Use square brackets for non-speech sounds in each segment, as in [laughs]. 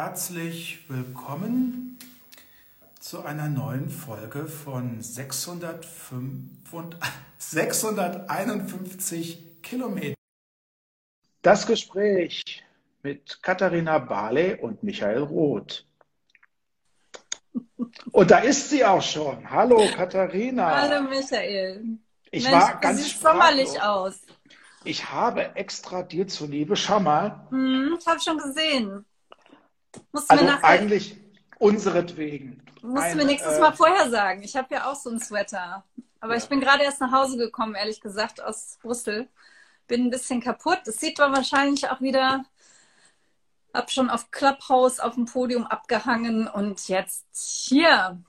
herzlich willkommen zu einer neuen Folge von 651 [laughs] Kilometer. Das Gespräch mit Katharina Barley und Michael Roth. Und da ist sie auch schon. Hallo Katharina. Hallo Michael. Ich Mensch, war ganz sieht sommerlich aus. Ich habe extra dir zuliebe, schau mal. Hm, ich habe schon gesehen. Musst also nachher, eigentlich unseretwegen. Musst ein, du mir nächstes äh, Mal vorher sagen. Ich habe ja auch so ein Sweater. Aber ja. ich bin gerade erst nach Hause gekommen, ehrlich gesagt, aus Brüssel. Bin ein bisschen kaputt. Es sieht man wahrscheinlich auch wieder. Hab schon auf Clubhouse auf dem Podium abgehangen und jetzt hier.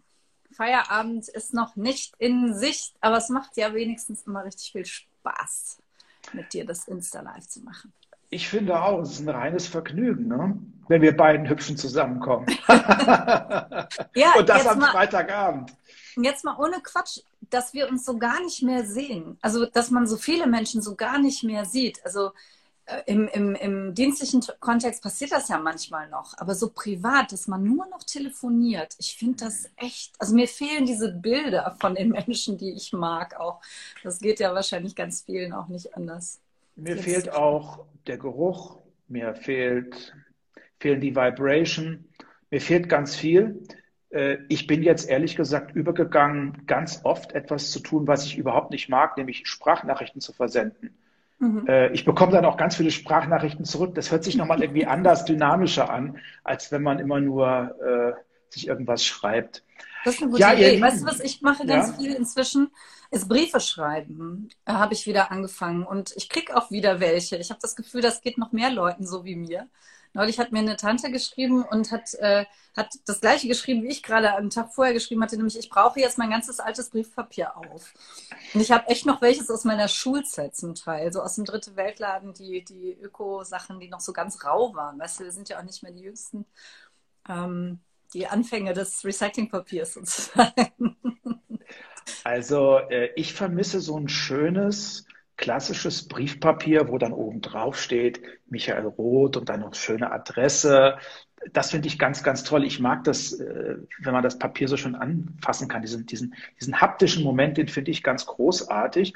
Feierabend ist noch nicht in Sicht, aber es macht ja wenigstens immer richtig viel Spaß, mit dir das Insta-Live zu machen. Ich finde auch, es ist ein reines Vergnügen, ne? wenn wir beiden Hübschen zusammenkommen. [laughs] ja, Und das am mal, Freitagabend. Jetzt mal ohne Quatsch, dass wir uns so gar nicht mehr sehen. Also, dass man so viele Menschen so gar nicht mehr sieht. Also, äh, im, im, im dienstlichen Kontext passiert das ja manchmal noch. Aber so privat, dass man nur noch telefoniert, ich finde das echt. Also, mir fehlen diese Bilder von den Menschen, die ich mag auch. Das geht ja wahrscheinlich ganz vielen auch nicht anders. Mir Jetzt. fehlt auch der Geruch, mir fehlt, fehlen die Vibration, mir fehlt ganz viel. Äh, ich bin jetzt ehrlich gesagt übergegangen, ganz oft etwas zu tun, was ich überhaupt nicht mag, nämlich Sprachnachrichten zu versenden. Mhm. Äh, ich bekomme dann auch ganz viele Sprachnachrichten zurück. Das hört sich nochmal irgendwie anders, dynamischer an, als wenn man immer nur äh, sich irgendwas schreibt. Das ist eine gute ja, Idee. Weißt du, was ich mache ganz ja? viel inzwischen? Ist Briefe schreiben. Äh, habe ich wieder angefangen. Und ich kriege auch wieder welche. Ich habe das Gefühl, das geht noch mehr Leuten so wie mir. Neulich hat mir eine Tante geschrieben und hat, äh, hat das gleiche geschrieben, wie ich gerade am Tag vorher geschrieben hatte, nämlich ich brauche jetzt mein ganzes altes Briefpapier auf. Und ich habe echt noch welches aus meiner Schulzeit zum Teil, so aus dem Dritte Weltladen, die, die Öko-Sachen, die noch so ganz rau waren. Weißt du, wir sind ja auch nicht mehr die Jüngsten. Ähm, die Anfänge des Recyclingpapiers sozusagen. [laughs] Also äh, ich vermisse so ein schönes, klassisches Briefpapier, wo dann oben drauf steht Michael Roth und dann noch schöne Adresse. Das finde ich ganz, ganz toll. Ich mag das, äh, wenn man das Papier so schön anfassen kann. Diesen, diesen, diesen haptischen Moment, den finde ich ganz großartig.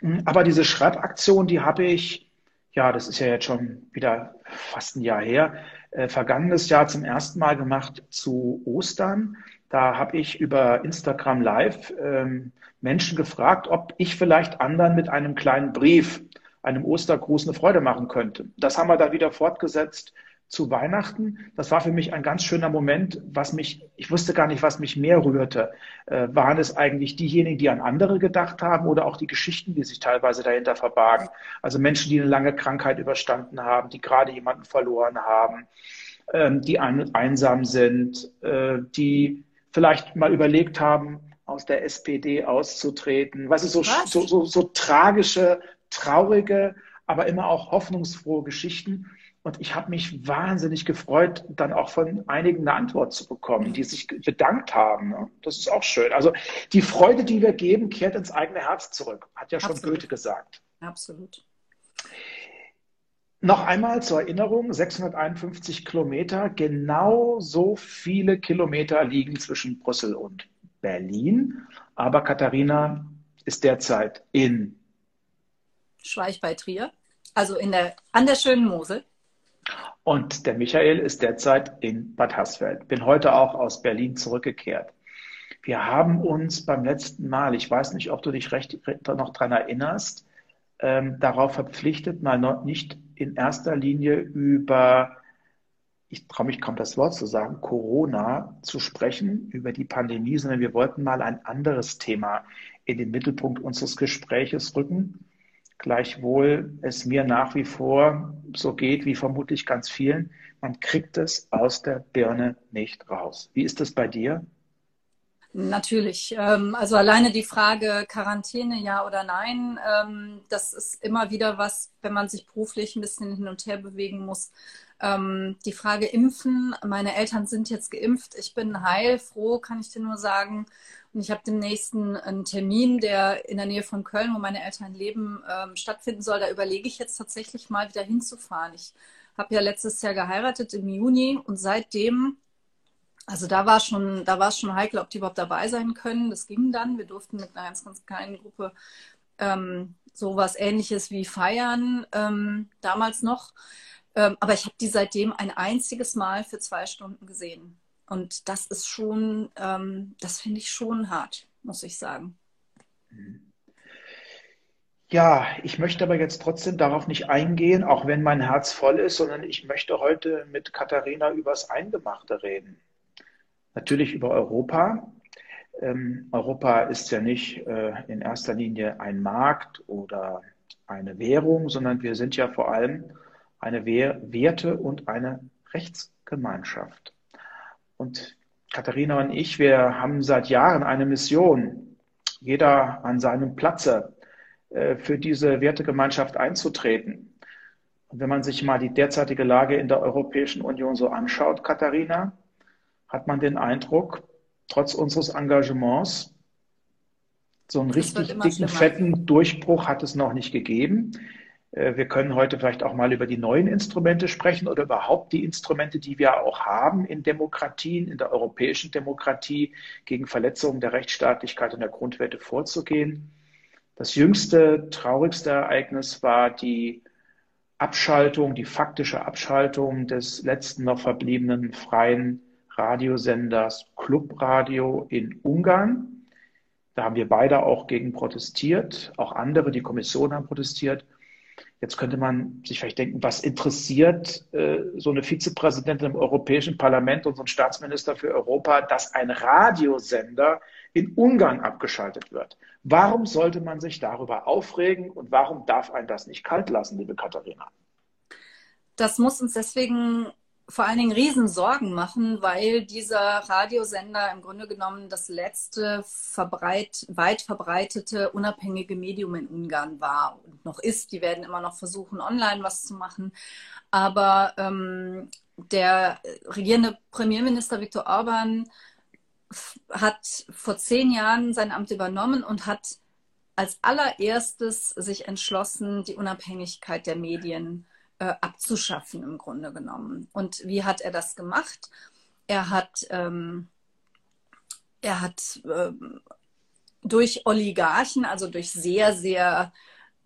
Hm, aber diese Schreibaktion, die habe ich, ja, das ist ja jetzt schon wieder fast ein Jahr her, äh, vergangenes Jahr zum ersten Mal gemacht zu Ostern. Da habe ich über Instagram Live ähm, Menschen gefragt, ob ich vielleicht anderen mit einem kleinen Brief, einem Ostergruß eine Freude machen könnte. Das haben wir da wieder fortgesetzt zu Weihnachten. Das war für mich ein ganz schöner Moment, was mich, ich wusste gar nicht, was mich mehr rührte. Äh, waren es eigentlich diejenigen, die an andere gedacht haben oder auch die Geschichten, die sich teilweise dahinter verbargen? Also Menschen, die eine lange Krankheit überstanden haben, die gerade jemanden verloren haben, ähm, die ein, einsam sind, äh, die vielleicht mal überlegt haben, aus der SPD auszutreten. Was ist so, so, so, so tragische, traurige, aber immer auch hoffnungsfrohe Geschichten. Und ich habe mich wahnsinnig gefreut, dann auch von einigen eine Antwort zu bekommen, die sich bedankt haben. Das ist auch schön. Also die Freude, die wir geben, kehrt ins eigene Herz zurück, hat ja schon Absolut. Goethe gesagt. Absolut. Noch einmal zur Erinnerung, 651 Kilometer, genau so viele Kilometer liegen zwischen Brüssel und Berlin. Aber Katharina ist derzeit in Schweich bei Trier, also in der, an der schönen Mosel. Und der Michael ist derzeit in Bad Hassfeld. Bin heute auch aus Berlin zurückgekehrt. Wir haben uns beim letzten Mal, ich weiß nicht, ob du dich recht, noch daran erinnerst, ähm, darauf verpflichtet, mal noch nicht in erster Linie über, ich traue mich kaum das Wort zu sagen, Corona zu sprechen, über die Pandemie, sondern wir wollten mal ein anderes Thema in den Mittelpunkt unseres Gespräches rücken. Gleichwohl es mir nach wie vor so geht, wie vermutlich ganz vielen, man kriegt es aus der Birne nicht raus. Wie ist das bei dir? Natürlich. Ähm, also alleine die Frage Quarantäne, ja oder nein, ähm, das ist immer wieder was, wenn man sich beruflich ein bisschen hin und her bewegen muss. Ähm, die Frage Impfen. Meine Eltern sind jetzt geimpft. Ich bin heilfroh, kann ich dir nur sagen. Und ich habe demnächst einen Termin, der in der Nähe von Köln, wo meine Eltern leben, stattfinden soll. Da überlege ich jetzt tatsächlich mal wieder hinzufahren. Ich habe ja letztes Jahr geheiratet im Juni und seitdem, also da war schon, da war es schon heikel, ob die überhaupt dabei sein können. Das ging dann. Wir durften mit einer ganz, ganz kleinen Gruppe ähm, sowas ähnliches wie feiern, ähm, damals noch. Ähm, aber ich habe die seitdem ein einziges Mal für zwei Stunden gesehen. Und das ist schon, ähm, das finde ich schon hart, muss ich sagen. Ja, ich möchte aber jetzt trotzdem darauf nicht eingehen, auch wenn mein Herz voll ist, sondern ich möchte heute mit Katharina übers Eingemachte reden. Natürlich über Europa. Ähm, Europa ist ja nicht äh, in erster Linie ein Markt oder eine Währung, sondern wir sind ja vor allem eine Werte- und eine Rechtsgemeinschaft. Und Katharina und ich, wir haben seit Jahren eine Mission, jeder an seinem Platze äh, für diese Wertegemeinschaft einzutreten. Und wenn man sich mal die derzeitige Lage in der Europäischen Union so anschaut, Katharina, hat man den Eindruck, trotz unseres Engagements, so einen richtig dicken, schlimmer. fetten Durchbruch hat es noch nicht gegeben. Äh, wir können heute vielleicht auch mal über die neuen Instrumente sprechen oder überhaupt die Instrumente, die wir auch haben in Demokratien, in der europäischen Demokratie, gegen Verletzungen der Rechtsstaatlichkeit und der Grundwerte vorzugehen. Das jüngste, traurigste Ereignis war die Abschaltung, die faktische Abschaltung des letzten noch verbliebenen freien Radiosenders Clubradio in Ungarn. Da haben wir beide auch gegen protestiert, auch andere, die Kommission haben protestiert. Jetzt könnte man sich vielleicht denken, was interessiert äh, so eine Vizepräsidentin im Europäischen Parlament und so ein Staatsminister für Europa, dass ein Radiosender in Ungarn abgeschaltet wird? Warum sollte man sich darüber aufregen und warum darf ein das nicht kalt lassen, liebe Katharina? Das muss uns deswegen vor allen Dingen Riesensorgen machen, weil dieser Radiosender im Grunde genommen das letzte verbreit, weit verbreitete unabhängige Medium in Ungarn war und noch ist. Die werden immer noch versuchen, online was zu machen. Aber ähm, der regierende Premierminister Viktor Orban hat vor zehn Jahren sein Amt übernommen und hat als allererstes sich entschlossen, die Unabhängigkeit der Medien äh, abzuschaffen im Grunde genommen. Und wie hat er das gemacht? Er hat, ähm, er hat ähm, durch Oligarchen, also durch sehr, sehr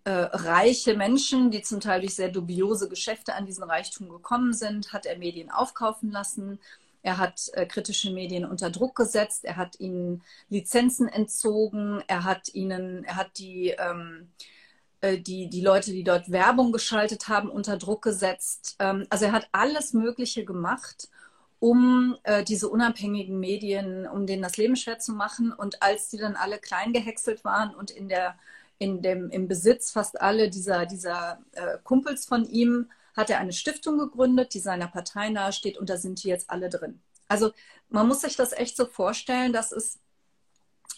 äh, reiche Menschen, die zum Teil durch sehr dubiose Geschäfte an diesen Reichtum gekommen sind, hat er Medien aufkaufen lassen. Er hat äh, kritische Medien unter Druck gesetzt. Er hat ihnen Lizenzen entzogen. Er hat ihnen, er hat die ähm, äh, die, die Leute, die dort Werbung geschaltet haben, unter Druck gesetzt. Ähm, also er hat alles Mögliche gemacht, um äh, diese unabhängigen Medien, um denen das Leben schwer zu machen. Und als die dann alle klein gehäckselt waren und in der, in dem, im Besitz fast alle dieser, dieser äh, Kumpels von ihm, hat er eine Stiftung gegründet, die seiner Partei nahesteht und da sind die jetzt alle drin. Also man muss sich das echt so vorstellen, dass es,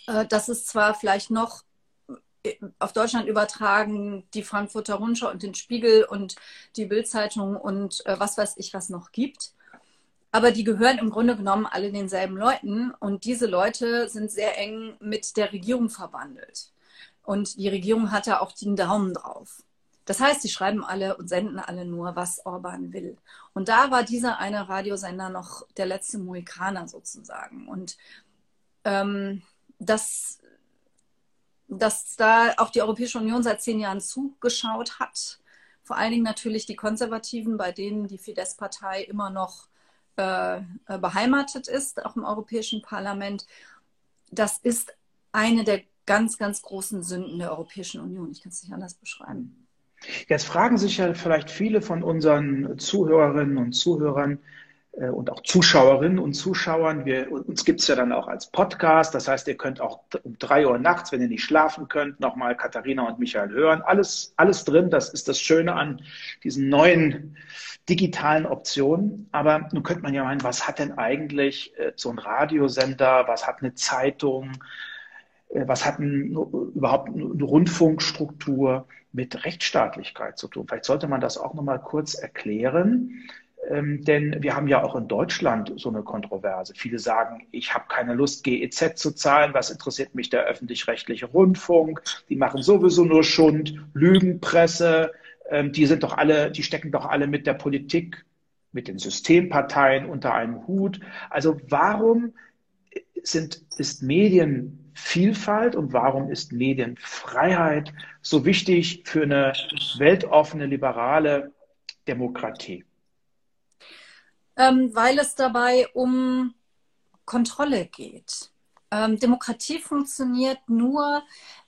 äh, dass es zwar vielleicht noch auf Deutschland übertragen, die Frankfurter Rundschau und den Spiegel und die Bildzeitung und äh, was weiß ich, was noch gibt. Aber die gehören im Grunde genommen alle denselben Leuten und diese Leute sind sehr eng mit der Regierung verbandelt. Und die Regierung hat da auch den Daumen drauf. Das heißt, sie schreiben alle und senden alle nur, was Orban will. Und da war dieser eine Radiosender noch der letzte Mohikaner sozusagen. Und ähm, das dass da auch die Europäische Union seit zehn Jahren zugeschaut hat. Vor allen Dingen natürlich die Konservativen, bei denen die Fidesz-Partei immer noch äh, beheimatet ist, auch im Europäischen Parlament. Das ist eine der ganz, ganz großen Sünden der Europäischen Union. Ich kann es nicht anders beschreiben. Jetzt fragen sich ja vielleicht viele von unseren Zuhörerinnen und Zuhörern, äh, und auch Zuschauerinnen und Zuschauern. Wir, uns gibt es ja dann auch als Podcast. Das heißt, ihr könnt auch um drei Uhr nachts, wenn ihr nicht schlafen könnt, nochmal Katharina und Michael hören. Alles, alles drin. Das ist das Schöne an diesen neuen digitalen Optionen. Aber nun könnte man ja meinen, was hat denn eigentlich äh, so ein Radiosender? Was hat eine Zeitung? Äh, was hat ein, überhaupt eine Rundfunkstruktur mit Rechtsstaatlichkeit zu tun? Vielleicht sollte man das auch nochmal kurz erklären. Ähm, denn wir haben ja auch in Deutschland so eine Kontroverse. Viele sagen, ich habe keine Lust, GEZ zu zahlen. Was interessiert mich der öffentlich-rechtliche Rundfunk? Die machen sowieso nur Schund, Lügenpresse. ähm, die sind doch alle, die stecken doch alle mit der Politik, mit den Systemparteien unter einem Hut. Also warum sind, ist Medienvielfalt und warum ist Medienfreiheit so wichtig für eine weltoffene, liberale Demokratie? Ähm, weil es dabei um Kontrolle geht. Ähm, Demokratie funktioniert nur,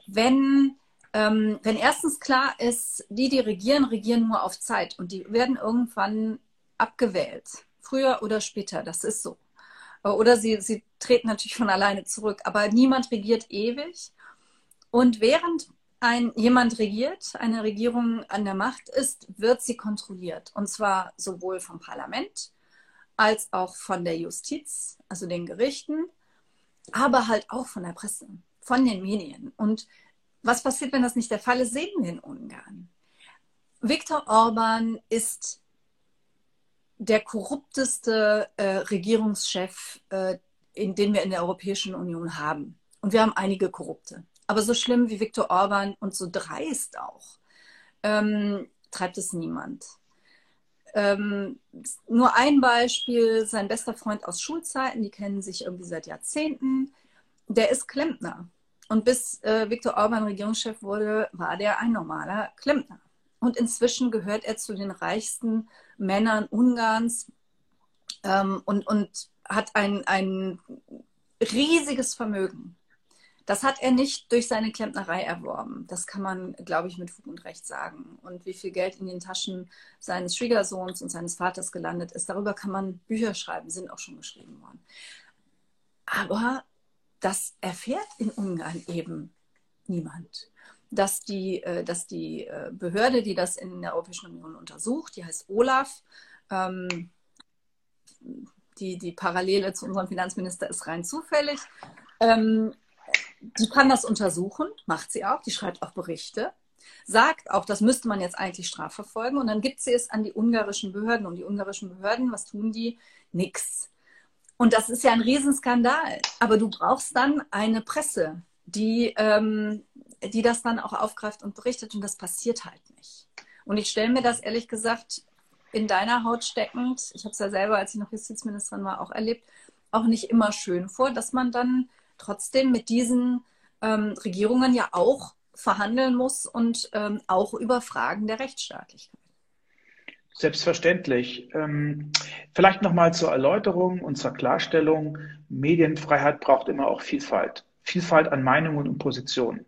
wenn, ähm, wenn erstens klar ist, die, die regieren, regieren nur auf Zeit und die werden irgendwann abgewählt. Früher oder später, das ist so. Oder sie, sie treten natürlich von alleine zurück, aber niemand regiert ewig. Und während ein, jemand regiert, eine Regierung an der Macht ist, wird sie kontrolliert. Und zwar sowohl vom Parlament als auch von der Justiz, also den Gerichten, aber halt auch von der Presse, von den Medien. Und was passiert, wenn das nicht der Fall ist, sehen wir in Ungarn. Viktor Orban ist der korrupteste äh, Regierungschef, äh, in den wir in der Europäischen Union haben. Und wir haben einige Korrupte. Aber so schlimm wie Viktor Orban und so dreist auch, ähm, treibt es niemand. Ähm, nur ein Beispiel, sein bester Freund aus Schulzeiten, die kennen sich irgendwie seit Jahrzehnten, der ist Klempner. Und bis äh, Viktor Orban Regierungschef wurde, war der ein normaler Klempner. Und inzwischen gehört er zu den reichsten Männern Ungarns ähm, und, und hat ein, ein riesiges Vermögen. Das hat er nicht durch seine Klempnerei erworben. Das kann man, glaube ich, mit Fug und Recht sagen. Und wie viel Geld in den Taschen seines Schwiegersohns und seines Vaters gelandet ist, darüber kann man Bücher schreiben, sind auch schon geschrieben worden. Aber das erfährt in Ungarn eben niemand dass die, äh, dass die äh, Behörde, die das in der Europäischen Union untersucht, die heißt OLAF, ähm, die, die Parallele zu unserem Finanzminister ist rein zufällig, ähm, die kann das untersuchen, macht sie auch, die schreibt auch Berichte, sagt auch, das müsste man jetzt eigentlich strafverfolgen und dann gibt sie es an die ungarischen Behörden und die ungarischen Behörden, was tun die? Nix. Und das ist ja ein Riesenskandal. Aber du brauchst dann eine Presse, die, ähm, die das dann auch aufgreift und berichtet. Und das passiert halt nicht. Und ich stelle mir das ehrlich gesagt in deiner Haut steckend, ich habe es ja selber, als ich noch Justizministerin war, auch erlebt, auch nicht immer schön vor, dass man dann trotzdem mit diesen ähm, Regierungen ja auch verhandeln muss und ähm, auch über Fragen der Rechtsstaatlichkeit. Selbstverständlich. Ähm, vielleicht nochmal zur Erläuterung und zur Klarstellung. Medienfreiheit braucht immer auch Vielfalt. Vielfalt an Meinungen und Positionen.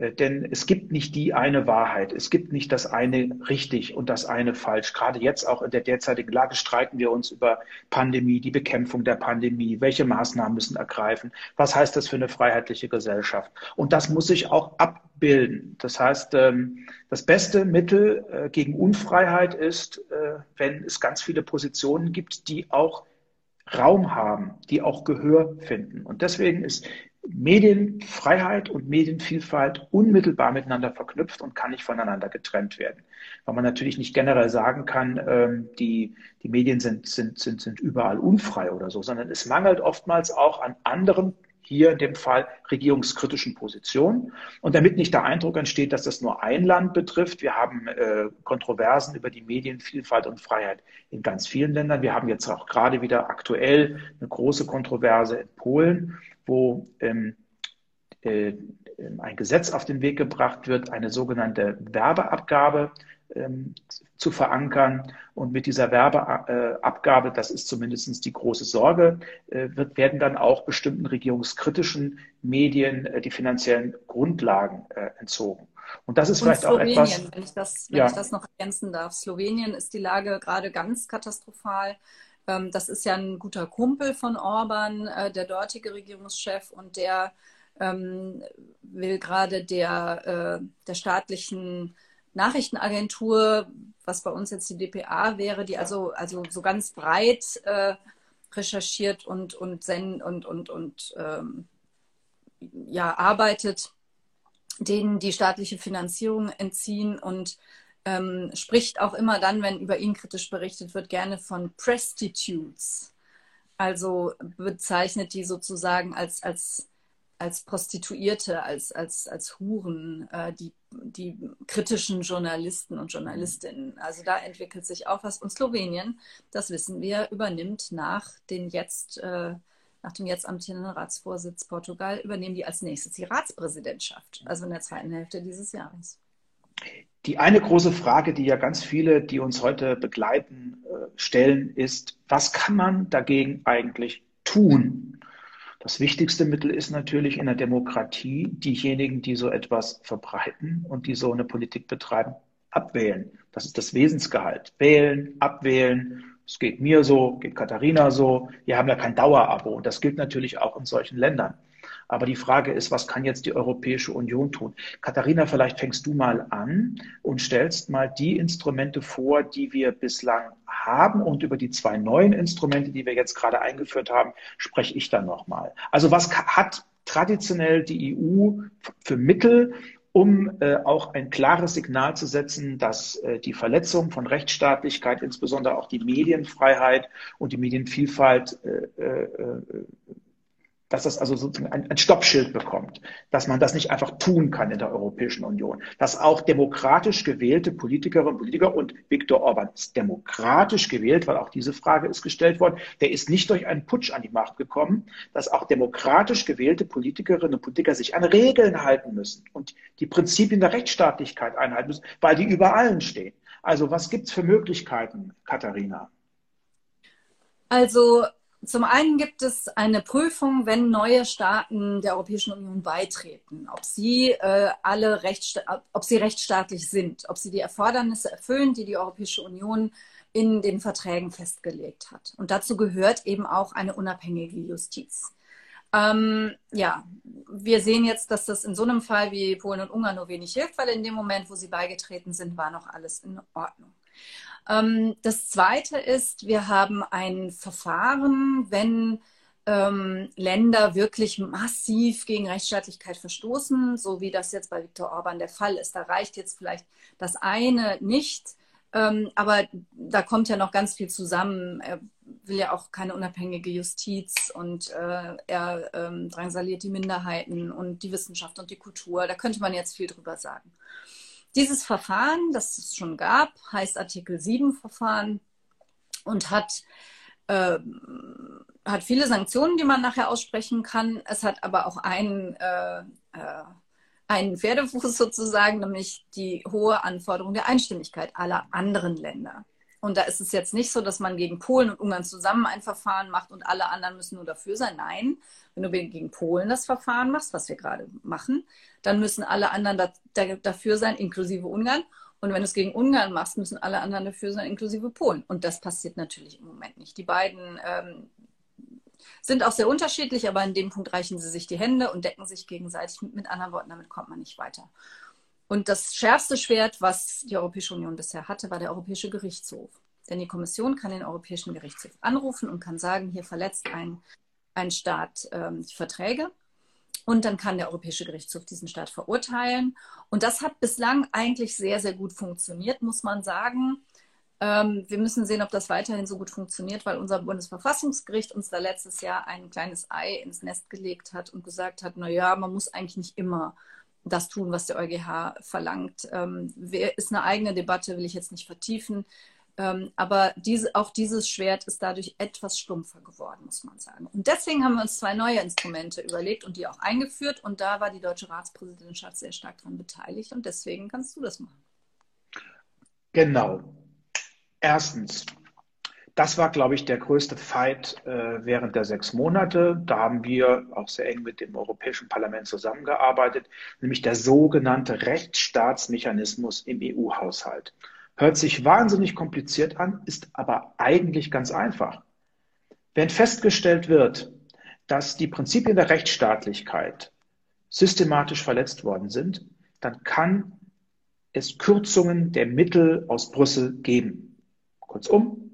Äh, denn es gibt nicht die eine Wahrheit. Es gibt nicht das eine richtig und das eine falsch. Gerade jetzt auch in der derzeitigen Lage streiten wir uns über Pandemie, die Bekämpfung der Pandemie. Welche Maßnahmen müssen ergreifen? Was heißt das für eine freiheitliche Gesellschaft? Und das muss sich auch abbilden. Das heißt, ähm, das beste Mittel äh, gegen Unfreiheit ist, äh, wenn es ganz viele Positionen gibt, die auch Raum haben, die auch Gehör finden. Und deswegen ist Medienfreiheit und Medienvielfalt unmittelbar miteinander verknüpft und kann nicht voneinander getrennt werden. Weil man natürlich nicht generell sagen kann, ähm, die, die Medien sind, sind, sind, sind überall unfrei oder so, sondern es mangelt oftmals auch an anderen, hier in dem Fall regierungskritischen Positionen. Und damit nicht der Eindruck entsteht, dass das nur ein Land betrifft, wir haben äh, Kontroversen über die Medienvielfalt und Freiheit in ganz vielen Ländern. Wir haben jetzt auch gerade wieder aktuell eine große Kontroverse in Polen wo ähm, äh, ein Gesetz auf den Weg gebracht wird, eine sogenannte Werbeabgabe ähm, zu verankern. Und mit dieser Werbeabgabe, das ist zumindest die große Sorge, äh, wird, werden dann auch bestimmten regierungskritischen Medien äh, die finanziellen Grundlagen äh, entzogen. Und das ist Und vielleicht Slowenien, auch etwas. Wenn ich das, wenn ja. ich das noch ergänzen darf. Slowenien ist die Lage gerade ganz katastrophal. Ähm, das ist ja ein guter Kumpel von Orban, äh, der dortige Regierungschef, und der ähm, will gerade der, äh, der staatlichen Nachrichtenagentur, was bei uns jetzt die DPA wäre, die also, also so ganz breit äh, recherchiert und, und, und, und, und, und ähm, ja, arbeitet, denen die staatliche Finanzierung entziehen und ähm, spricht auch immer dann, wenn über ihn kritisch berichtet wird, gerne von Prostitutes. Also bezeichnet die sozusagen als, als als Prostituierte, als, als, als Huren, äh, die, die kritischen Journalisten und Journalistinnen. Also da entwickelt sich auch was. Und Slowenien, das wissen wir, übernimmt nach den jetzt äh, nach dem jetzt amtierenden Ratsvorsitz Portugal, übernehmen die als nächstes die Ratspräsidentschaft, also in der zweiten Hälfte dieses Jahres. Die eine große Frage, die ja ganz viele, die uns heute begleiten, äh, stellen, ist, was kann man dagegen eigentlich tun? Das wichtigste Mittel ist natürlich in der Demokratie, diejenigen, die so etwas verbreiten und die so eine Politik betreiben, abwählen. Das ist das Wesensgehalt. Wählen, abwählen, es geht mir so, geht Katharina so. Wir haben ja kein Dauerabo. Und das gilt natürlich auch in solchen Ländern. Aber die Frage ist, was kann jetzt die Europäische Union tun? Katharina, vielleicht fängst du mal an und stellst mal die Instrumente vor, die wir bislang haben. Und über die zwei neuen Instrumente, die wir jetzt gerade eingeführt haben, spreche ich dann nochmal. Also was hat traditionell die EU für Mittel, um äh, auch ein klares Signal zu setzen, dass äh, die Verletzung von Rechtsstaatlichkeit, insbesondere auch die Medienfreiheit und die Medienvielfalt äh, äh, äh dass das also sozusagen ein, ein Stoppschild bekommt, dass man das nicht einfach tun kann in der Europäischen Union, dass auch demokratisch gewählte Politikerinnen und Politiker und Viktor Orban ist demokratisch gewählt, weil auch diese Frage ist gestellt worden, der ist nicht durch einen Putsch an die Macht gekommen, dass auch demokratisch gewählte Politikerinnen und Politiker sich an Regeln halten müssen und die Prinzipien der Rechtsstaatlichkeit einhalten müssen, weil die über allen stehen. Also was gibt's für Möglichkeiten, Katharina? Also zum einen gibt es eine Prüfung, wenn neue Staaten der Europäischen Union beitreten, ob sie äh, alle Rechtssta ob sie rechtsstaatlich sind, ob sie die Erfordernisse erfüllen, die die Europäische Union in den Verträgen festgelegt hat. Und dazu gehört eben auch eine unabhängige Justiz. Ähm, ja, wir sehen jetzt, dass das in so einem Fall wie Polen und Ungarn nur wenig hilft, weil in dem Moment, wo sie beigetreten sind, war noch alles in Ordnung. Ähm, das Zweite ist, wir haben ein Verfahren, wenn ähm, Länder wirklich massiv gegen Rechtsstaatlichkeit verstoßen, so wie das jetzt bei Viktor Orban der Fall ist. Da reicht jetzt vielleicht das eine nicht, ähm, aber da kommt ja noch ganz viel zusammen. Er will ja auch keine unabhängige Justiz und äh, er ähm, drangsaliert die Minderheiten und die Wissenschaft und die Kultur. Da könnte man jetzt viel drüber sagen. Dieses Verfahren, das es schon gab, heißt Artikel 7 Verfahren und hat, äh, hat viele Sanktionen, die man nachher aussprechen kann. Es hat aber auch einen, äh, äh, einen Pferdefuß [laughs] sozusagen, nämlich die hohe Anforderung der Einstimmigkeit aller anderen Länder. Und da ist es jetzt nicht so, dass man gegen Polen und Ungarn zusammen ein Verfahren macht und alle anderen müssen nur dafür sein. Nein, wenn du gegen Polen das Verfahren machst, was wir gerade machen, dann müssen alle anderen da, da, dafür sein, inklusive Ungarn. Und wenn du es gegen Ungarn machst, müssen alle anderen dafür sein, inklusive Polen. Und das passiert natürlich im Moment nicht. Die beiden ähm, sind auch sehr unterschiedlich, aber in dem Punkt reichen sie sich die Hände und decken sich gegenseitig. Mit anderen Worten, damit kommt man nicht weiter. Und das schärfste Schwert, was die Europäische Union bisher hatte, war der Europäische Gerichtshof. Denn die Kommission kann den Europäischen Gerichtshof anrufen und kann sagen, hier verletzt ein ein Staat ähm, die Verträge. Und dann kann der Europäische Gerichtshof diesen Staat verurteilen. Und das hat bislang eigentlich sehr, sehr gut funktioniert, muss man sagen. Ähm, wir müssen sehen, ob das weiterhin so gut funktioniert, weil unser Bundesverfassungsgericht uns da letztes Jahr ein kleines Ei ins Nest gelegt hat und gesagt hat, na ja, man muss eigentlich nicht immer das tun, was der EuGH verlangt. Ähm, ist eine eigene Debatte, will ich jetzt nicht vertiefen. Ähm, aber diese, auch dieses Schwert ist dadurch etwas stumpfer geworden, muss man sagen. Und deswegen haben wir uns zwei neue Instrumente überlegt und die auch eingeführt. Und da war die deutsche Ratspräsidentschaft sehr stark daran beteiligt. Und deswegen kannst du das machen. Genau. Erstens, das war, glaube ich, der größte Fight äh, während der sechs Monate. Da haben wir auch sehr eng mit dem Europäischen Parlament zusammengearbeitet, nämlich der sogenannte Rechtsstaatsmechanismus im EU-Haushalt. Hört sich wahnsinnig kompliziert an, ist aber eigentlich ganz einfach. Wenn festgestellt wird, dass die Prinzipien der Rechtsstaatlichkeit systematisch verletzt worden sind, dann kann es Kürzungen der Mittel aus Brüssel geben. Kurzum,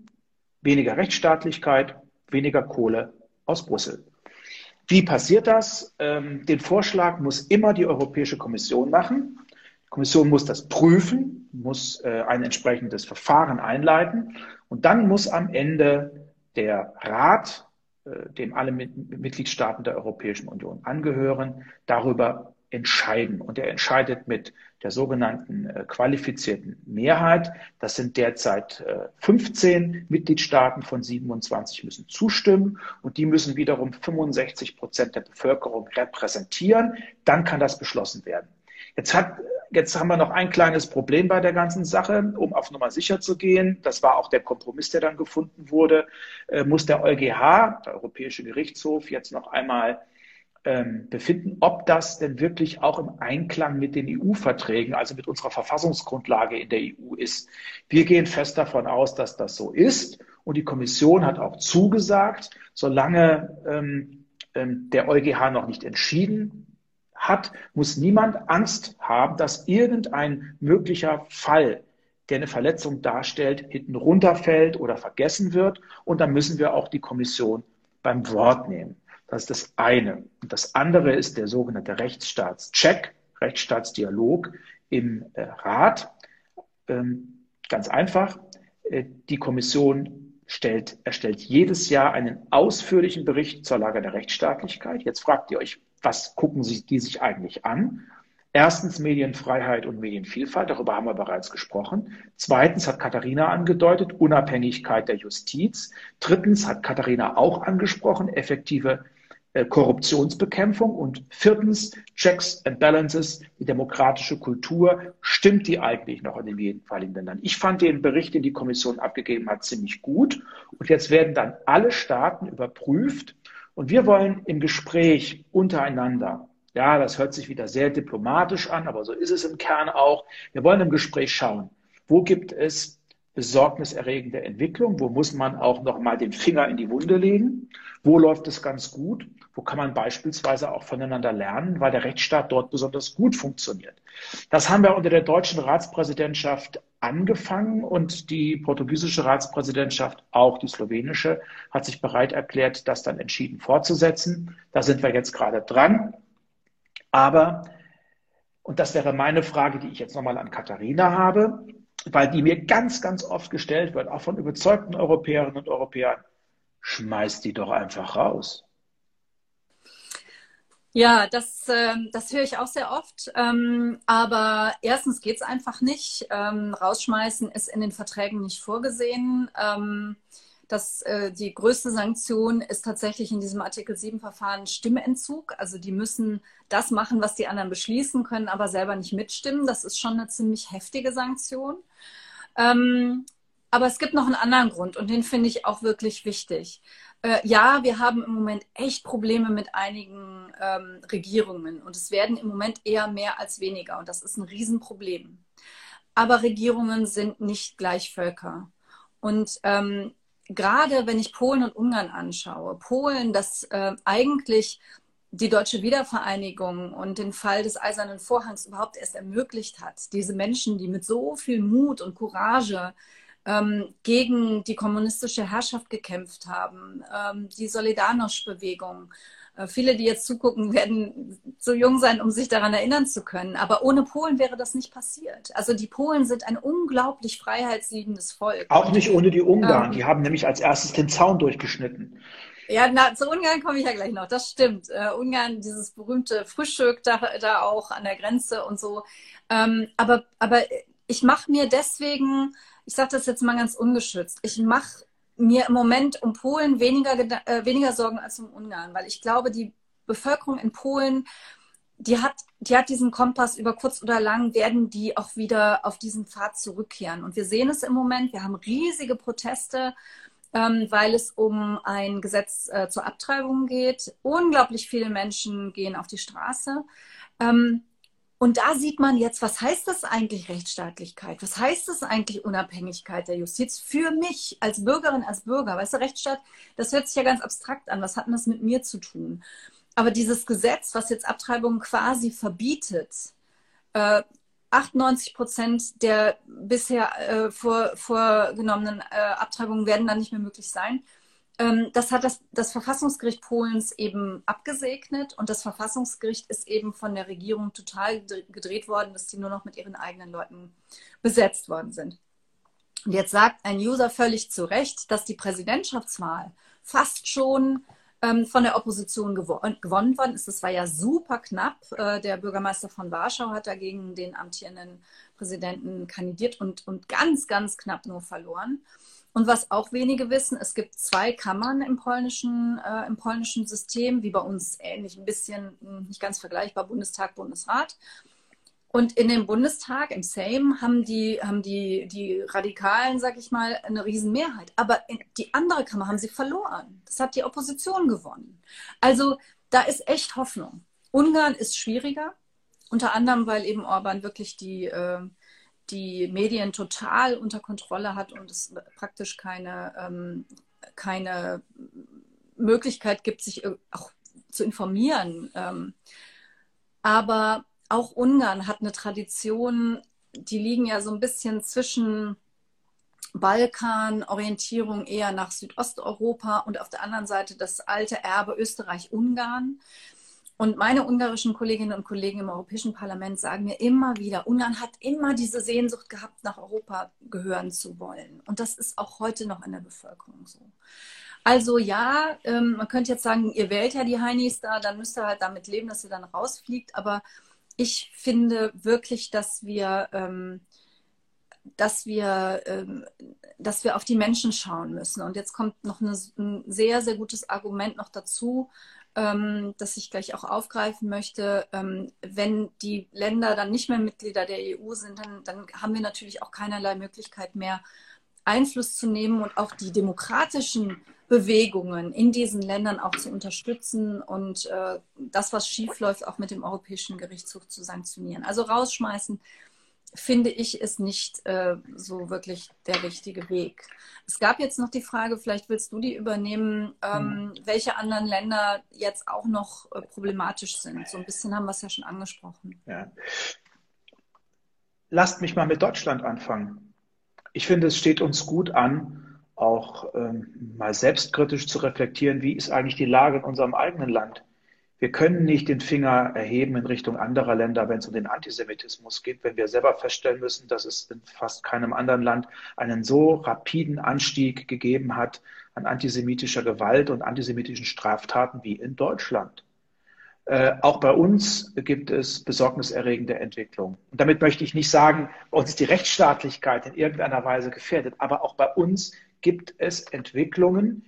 weniger Rechtsstaatlichkeit, weniger Kohle aus Brüssel. Wie passiert das? Ähm, den Vorschlag muss immer die Europäische Kommission machen. Die Kommission muss das prüfen, muss äh, ein entsprechendes Verfahren einleiten und dann muss am Ende der Rat äh, dem alle Mitgliedstaaten der Europäischen Union angehören, darüber entscheiden. Und er entscheidet mit der sogenannten äh, qualifizierten Mehrheit. Das sind derzeit 15 äh, Mitgliedstaaten von 27 müssen zustimmen und die müssen wiederum 65 Prozent der Bevölkerung repräsentieren. Dann kann das beschlossen werden. Jetzt hat Jetzt haben wir noch ein kleines Problem bei der ganzen Sache, um auf Nummer sicher zu gehen. Das war auch der Kompromiss, der dann gefunden wurde. Äh, muss der EuGH, der Europäische Gerichtshof, jetzt noch einmal ähm, befinden, ob das denn wirklich auch im Einklang mit den EU-Verträgen, also mit unserer Verfassungsgrundlage in der EU ist. Wir gehen fest davon aus, dass das so ist. Und die Kommission hat auch zugesagt, solange ähm, ähm, der EuGH noch nicht entschieden hat, muss niemand Angst haben, dass irgendein möglicher Fall, der eine Verletzung darstellt, hinten runterfällt oder vergessen wird. Und dann müssen wir auch die Kommission beim Wort nehmen. Das ist das eine. Und das andere ist der sogenannte Rechtsstaatscheck, Rechtsstaatsdialog im äh, Rat. Ähm, ganz einfach. Äh, die Kommission stellt, erstellt jedes Jahr einen ausführlichen Bericht zur Lage der Rechtsstaatlichkeit. Jetzt fragt ihr euch, was gucken Sie die sich eigentlich an? Erstens Medienfreiheit und Medienvielfalt, darüber haben wir bereits gesprochen. Zweitens hat Katharina angedeutet, Unabhängigkeit der Justiz. Drittens hat Katharina auch angesprochen, effektive Korruptionsbekämpfung. Und viertens, Checks and Balances, die demokratische Kultur. Stimmt die eigentlich noch in den jeweiligen Ländern? Ich fand den Bericht, den die Kommission abgegeben hat, ziemlich gut. Und jetzt werden dann alle Staaten überprüft. Und wir wollen im Gespräch untereinander, ja, das hört sich wieder sehr diplomatisch an, aber so ist es im Kern auch. Wir wollen im Gespräch schauen, wo gibt es besorgniserregende Entwicklung, wo muss man auch noch mal den Finger in die Wunde legen, wo läuft es ganz gut wo kann man beispielsweise auch voneinander lernen, weil der Rechtsstaat dort besonders gut funktioniert. Das haben wir unter der deutschen Ratspräsidentschaft angefangen und die portugiesische Ratspräsidentschaft, auch die slowenische, hat sich bereit erklärt, das dann entschieden fortzusetzen. Da sind wir jetzt gerade dran. Aber, und das wäre meine Frage, die ich jetzt nochmal an Katharina habe, weil die mir ganz, ganz oft gestellt wird, auch von überzeugten Europäerinnen und Europäern, schmeißt die doch einfach raus. Ja, das, äh, das höre ich auch sehr oft. Ähm, aber erstens geht es einfach nicht. Ähm, rausschmeißen ist in den Verträgen nicht vorgesehen. Ähm, das, äh, die größte Sanktion ist tatsächlich in diesem Artikel 7-Verfahren Stimmentzug. Also die müssen das machen, was die anderen beschließen, können aber selber nicht mitstimmen. Das ist schon eine ziemlich heftige Sanktion. Ähm, aber es gibt noch einen anderen Grund und den finde ich auch wirklich wichtig. Äh, ja, wir haben im Moment echt Probleme mit einigen ähm, Regierungen und es werden im Moment eher mehr als weniger und das ist ein Riesenproblem. Aber Regierungen sind nicht gleich Völker. Und ähm, gerade wenn ich Polen und Ungarn anschaue, Polen, das äh, eigentlich die deutsche Wiedervereinigung und den Fall des Eisernen Vorhangs überhaupt erst ermöglicht hat, diese Menschen, die mit so viel Mut und Courage ähm, gegen die kommunistische Herrschaft gekämpft haben, ähm, die Solidarność-Bewegung. Äh, viele, die jetzt zugucken, werden so jung sein, um sich daran erinnern zu können. Aber ohne Polen wäre das nicht passiert. Also die Polen sind ein unglaublich freiheitsliebendes Volk. Auch nicht ohne die Ungarn. Ähm, die haben nämlich als erstes den Zaun durchgeschnitten. Ja, na, zu Ungarn komme ich ja gleich noch. Das stimmt. Äh, Ungarn, dieses berühmte Frühstück da, da auch an der Grenze und so. Ähm, aber, aber ich mache mir deswegen ich sage das jetzt mal ganz ungeschützt, ich mache mir im Moment um Polen weniger, äh, weniger Sorgen als um Ungarn, weil ich glaube, die Bevölkerung in Polen, die hat, die hat diesen Kompass über kurz oder lang, werden die auch wieder auf diesen Pfad zurückkehren. Und wir sehen es im Moment, wir haben riesige Proteste, ähm, weil es um ein Gesetz äh, zur Abtreibung geht. Unglaublich viele Menschen gehen auf die Straße. Ähm, und da sieht man jetzt, was heißt das eigentlich Rechtsstaatlichkeit? Was heißt das eigentlich Unabhängigkeit der Justiz für mich als Bürgerin, als Bürger? Weißt du, Rechtsstaat, das hört sich ja ganz abstrakt an. Was hat denn das mit mir zu tun? Aber dieses Gesetz, was jetzt Abtreibungen quasi verbietet, äh, 98 Prozent der bisher äh, vor, vorgenommenen äh, Abtreibungen werden dann nicht mehr möglich sein. Ähm, das hat das, das Verfassungsgericht Polens eben abgesegnet und das Verfassungsgericht ist eben von der Regierung total gedreht worden, dass die nur noch mit ihren eigenen Leuten besetzt worden sind. Und jetzt sagt ein User völlig zu Recht, dass die Präsidentschaftswahl fast schon ähm, von der Opposition gewo gewonnen worden ist. Das war ja super knapp. Äh, der Bürgermeister von Warschau hat dagegen den amtierenden Präsidenten kandidiert und, und ganz, ganz knapp nur verloren. Und was auch wenige wissen, es gibt zwei Kammern im polnischen, äh, im polnischen System, wie bei uns ähnlich, ein bisschen hm, nicht ganz vergleichbar, Bundestag, Bundesrat. Und in dem Bundestag, im Sejm, haben die, haben die, die Radikalen, sag ich mal, eine Riesenmehrheit. Aber die andere Kammer haben sie verloren. Das hat die Opposition gewonnen. Also da ist echt Hoffnung. Ungarn ist schwieriger, unter anderem, weil eben Orban wirklich die, äh, die Medien total unter Kontrolle hat und es praktisch keine, ähm, keine Möglichkeit gibt, sich auch zu informieren. Ähm, aber auch Ungarn hat eine Tradition, die liegen ja so ein bisschen zwischen Balkan, Orientierung eher nach Südosteuropa und auf der anderen Seite das alte Erbe Österreich-Ungarn. Und meine ungarischen Kolleginnen und Kollegen im Europäischen Parlament sagen mir immer wieder, Ungarn hat immer diese Sehnsucht gehabt, nach Europa gehören zu wollen. Und das ist auch heute noch in der Bevölkerung so. Also ja, ähm, man könnte jetzt sagen, ihr wählt ja die Heinis da, dann müsst ihr halt damit leben, dass ihr dann rausfliegt. Aber ich finde wirklich, dass wir, ähm, dass wir, ähm, dass wir auf die Menschen schauen müssen. Und jetzt kommt noch ein sehr, sehr gutes Argument noch dazu, ähm, das ich gleich auch aufgreifen möchte. Ähm, wenn die Länder dann nicht mehr Mitglieder der EU sind, dann, dann haben wir natürlich auch keinerlei Möglichkeit mehr, Einfluss zu nehmen und auch die demokratischen Bewegungen in diesen Ländern auch zu unterstützen und äh, das, was schiefläuft, auch mit dem Europäischen Gerichtshof zu sanktionieren. Also rausschmeißen, finde ich, ist nicht äh, so wirklich der richtige Weg. Es gab jetzt noch die Frage, vielleicht willst du die übernehmen, ähm, mhm. welche anderen Länder jetzt auch noch äh, problematisch sind. So ein bisschen haben wir es ja schon angesprochen. Ja. Lasst mich mal mit Deutschland anfangen. Ich finde, es steht uns gut an, auch ähm, mal selbstkritisch zu reflektieren, wie ist eigentlich die Lage in unserem eigenen Land. Wir können nicht den Finger erheben in Richtung anderer Länder, wenn es um den Antisemitismus geht, wenn wir selber feststellen müssen, dass es in fast keinem anderen Land einen so rapiden Anstieg gegeben hat an antisemitischer Gewalt und antisemitischen Straftaten wie in Deutschland. Äh, auch bei uns gibt es besorgniserregende Entwicklungen. Und damit möchte ich nicht sagen, bei uns ist die Rechtsstaatlichkeit in irgendeiner Weise gefährdet, aber auch bei uns gibt es Entwicklungen,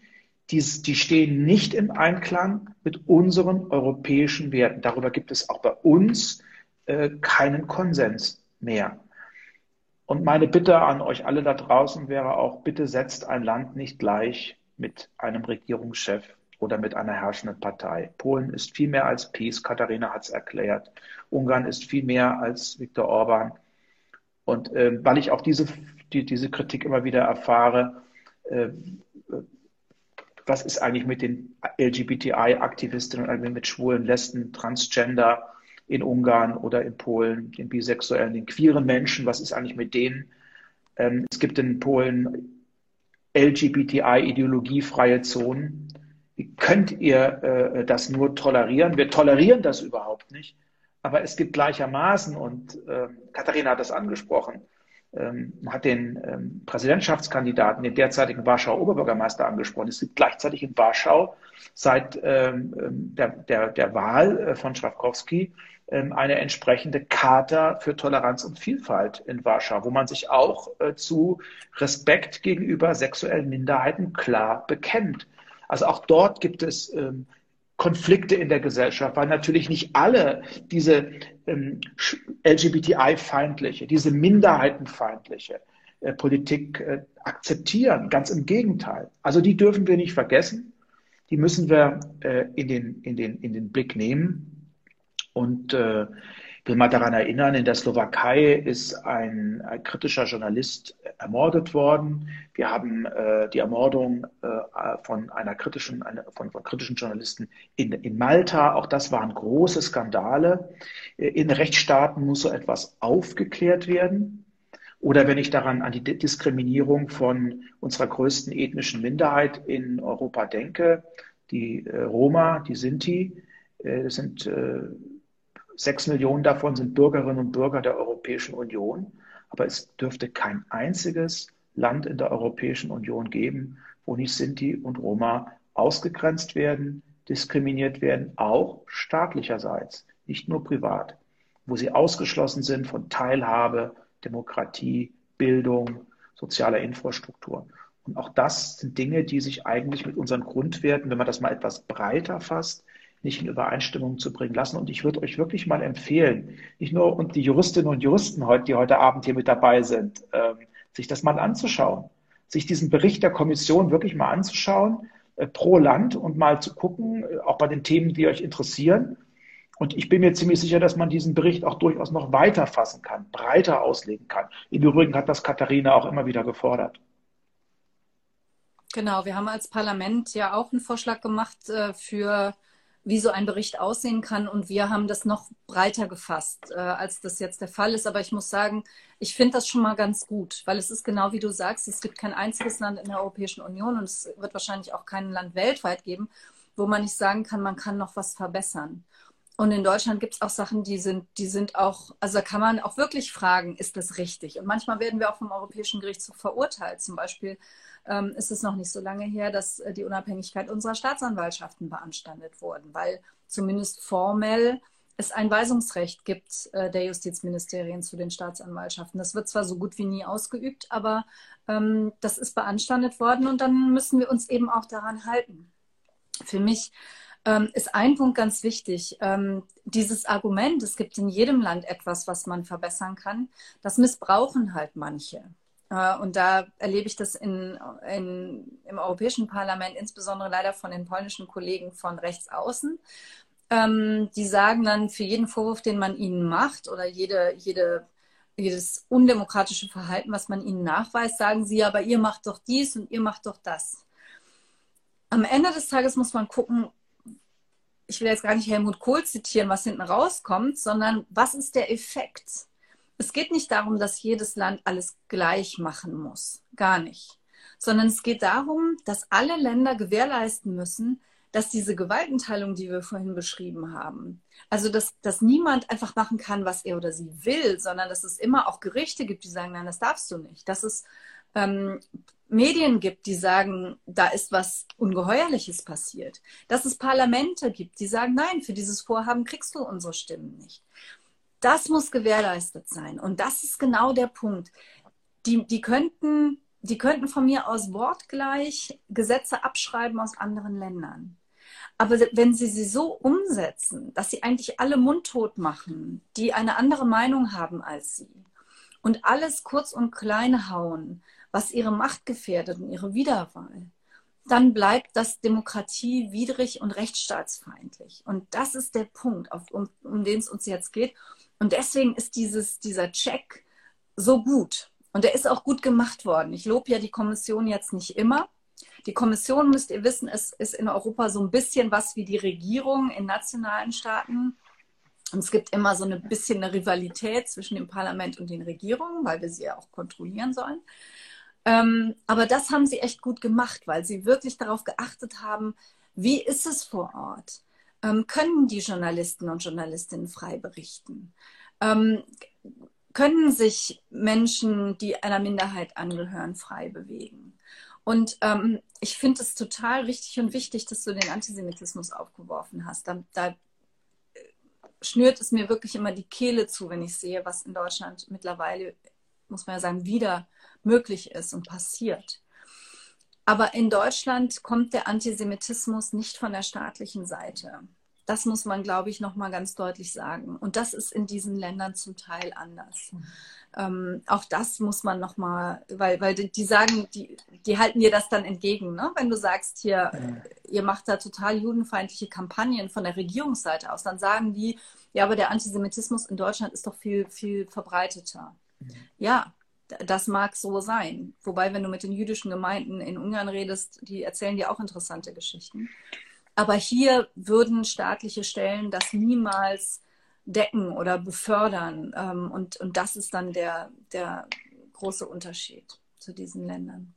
die, die stehen nicht im Einklang mit unseren europäischen Werten. Darüber gibt es auch bei uns äh, keinen Konsens mehr. Und meine Bitte an euch alle da draußen wäre auch, bitte setzt ein Land nicht gleich mit einem Regierungschef oder mit einer herrschenden Partei. Polen ist viel mehr als Peace, Katharina hat es erklärt. Ungarn ist viel mehr als Viktor Orban. Und äh, weil ich auch diese, die, diese Kritik immer wieder erfahre, äh, was ist eigentlich mit den LGBTI-Aktivistinnen und mit Schwulen, Lesben, Transgender in Ungarn oder in Polen, den Bisexuellen, den queeren Menschen, was ist eigentlich mit denen? Ähm, es gibt in Polen LGBTI-ideologiefreie Zonen. Wie könnt ihr äh, das nur tolerieren? Wir tolerieren das überhaupt nicht. Aber es gibt gleichermaßen, und äh, Katharina hat das angesprochen, hat den ähm, Präsidentschaftskandidaten, den derzeitigen Warschauer Oberbürgermeister angesprochen. Es gibt gleichzeitig in Warschau seit ähm, ähm der, der, der Wahl äh, von Schrawkowski ähm, eine entsprechende Charta für Toleranz und Vielfalt in Warschau, wo man sich auch äh, zu Respekt gegenüber sexuellen Minderheiten klar bekennt. Also auch dort gibt es ähm, Konflikte in der Gesellschaft, weil natürlich nicht alle diese ähm, LGBTI-feindliche, diese minderheitenfeindliche äh, Politik äh, akzeptieren. Ganz im Gegenteil. Also die dürfen wir nicht vergessen. Die müssen wir äh, in, den, in, den, in den Blick nehmen. Und äh, will mal daran erinnern, in der Slowakei ist ein, ein kritischer Journalist ermordet worden. Wir haben äh, die Ermordung äh, von einer kritischen, eine, von, von, kritischen Journalisten in, in Malta. Auch das waren große Skandale. In Rechtsstaaten muss so etwas aufgeklärt werden. Oder wenn ich daran an die Diskriminierung von unserer größten ethnischen Minderheit in Europa denke, die äh, Roma, die Sinti, äh, das sind äh, Sechs Millionen davon sind Bürgerinnen und Bürger der Europäischen Union. Aber es dürfte kein einziges Land in der Europäischen Union geben, wo nicht Sinti und Roma ausgegrenzt werden, diskriminiert werden, auch staatlicherseits, nicht nur privat, wo sie ausgeschlossen sind von Teilhabe, Demokratie, Bildung, sozialer Infrastruktur. Und auch das sind Dinge, die sich eigentlich mit unseren Grundwerten, wenn man das mal etwas breiter fasst, nicht in Übereinstimmung zu bringen lassen. Und ich würde euch wirklich mal empfehlen, nicht nur und die Juristinnen und Juristen, die heute Abend hier mit dabei sind, ähm, sich das mal anzuschauen, sich diesen Bericht der Kommission wirklich mal anzuschauen, äh, pro Land und mal zu gucken, äh, auch bei den Themen, die euch interessieren. Und ich bin mir ziemlich sicher, dass man diesen Bericht auch durchaus noch weiter fassen kann, breiter auslegen kann. Im Übrigen hat das Katharina auch immer wieder gefordert. Genau, wir haben als Parlament ja auch einen Vorschlag gemacht äh, für wie so ein Bericht aussehen kann. Und wir haben das noch breiter gefasst, äh, als das jetzt der Fall ist. Aber ich muss sagen, ich finde das schon mal ganz gut, weil es ist genau wie du sagst, es gibt kein einziges Land in der Europäischen Union und es wird wahrscheinlich auch kein Land weltweit geben, wo man nicht sagen kann, man kann noch was verbessern. Und in Deutschland gibt es auch Sachen, die sind, die sind auch, also da kann man auch wirklich fragen, ist das richtig? Und manchmal werden wir auch vom Europäischen Gerichtshof verurteilt. Zum Beispiel ähm, ist es noch nicht so lange her, dass äh, die Unabhängigkeit unserer Staatsanwaltschaften beanstandet wurden, weil zumindest formell es ein Weisungsrecht gibt äh, der Justizministerien zu den Staatsanwaltschaften. Das wird zwar so gut wie nie ausgeübt, aber ähm, das ist beanstandet worden und dann müssen wir uns eben auch daran halten. Für mich ähm, ist ein Punkt ganz wichtig. Ähm, dieses Argument, es gibt in jedem Land etwas, was man verbessern kann, das missbrauchen halt manche. Äh, und da erlebe ich das in, in, im Europäischen Parlament, insbesondere leider von den polnischen Kollegen von rechts außen. Ähm, die sagen dann für jeden Vorwurf, den man ihnen macht oder jede, jede, jedes undemokratische Verhalten, was man ihnen nachweist, sagen sie, aber ihr macht doch dies und ihr macht doch das. Am Ende des Tages muss man gucken, ich will jetzt gar nicht Helmut Kohl zitieren, was hinten rauskommt, sondern was ist der Effekt? Es geht nicht darum, dass jedes Land alles gleich machen muss. Gar nicht. Sondern es geht darum, dass alle Länder gewährleisten müssen, dass diese Gewaltenteilung, die wir vorhin beschrieben haben, also dass, dass niemand einfach machen kann, was er oder sie will, sondern dass es immer auch Gerichte gibt, die sagen, nein, das darfst du nicht. Dass es ähm, Medien gibt, die sagen, da ist was Ungeheuerliches passiert. Dass es Parlamente gibt, die sagen, nein, für dieses Vorhaben kriegst du unsere Stimmen nicht. Das muss gewährleistet sein. Und das ist genau der Punkt. Die, die, könnten, die könnten von mir aus wortgleich Gesetze abschreiben aus anderen Ländern. Aber wenn sie sie so umsetzen, dass sie eigentlich alle mundtot machen, die eine andere Meinung haben als sie und alles kurz und klein hauen, was ihre Macht gefährdet und ihre Wiederwahl, dann bleibt das demokratiewidrig und rechtsstaatsfeindlich. Und das ist der Punkt, auf, um, um den es uns jetzt geht. Und deswegen ist dieses, dieser Check so gut. Und der ist auch gut gemacht worden. Ich lobe ja die Kommission jetzt nicht immer. Die Kommission, müsst ihr wissen, ist, ist in Europa so ein bisschen was wie die Regierung in nationalen Staaten. Und es gibt immer so ein bisschen eine Rivalität zwischen dem Parlament und den Regierungen, weil wir sie ja auch kontrollieren sollen. Ähm, aber das haben sie echt gut gemacht, weil sie wirklich darauf geachtet haben, wie ist es vor Ort? Ähm, können die Journalisten und Journalistinnen frei berichten? Ähm, können sich Menschen, die einer Minderheit angehören, frei bewegen? Und ähm, ich finde es total richtig und wichtig, dass du den Antisemitismus aufgeworfen hast. Da, da schnürt es mir wirklich immer die Kehle zu, wenn ich sehe, was in Deutschland mittlerweile, muss man ja sagen, wieder möglich ist und passiert. Aber in Deutschland kommt der Antisemitismus nicht von der staatlichen Seite. Das muss man, glaube ich, noch mal ganz deutlich sagen. Und das ist in diesen Ländern zum Teil anders. Mhm. Ähm, auch das muss man noch mal, weil, weil die, die sagen, die, die halten dir das dann entgegen, ne? wenn du sagst, hier, ja. ihr macht da total judenfeindliche Kampagnen von der Regierungsseite aus, dann sagen die, ja, aber der Antisemitismus in Deutschland ist doch viel, viel verbreiteter. Ja, das mag so sein. Wobei, wenn du mit den jüdischen Gemeinden in Ungarn redest, die erzählen dir auch interessante Geschichten. Aber hier würden staatliche Stellen das niemals decken oder befördern. Ähm, und, und das ist dann der, der große Unterschied zu diesen Ländern.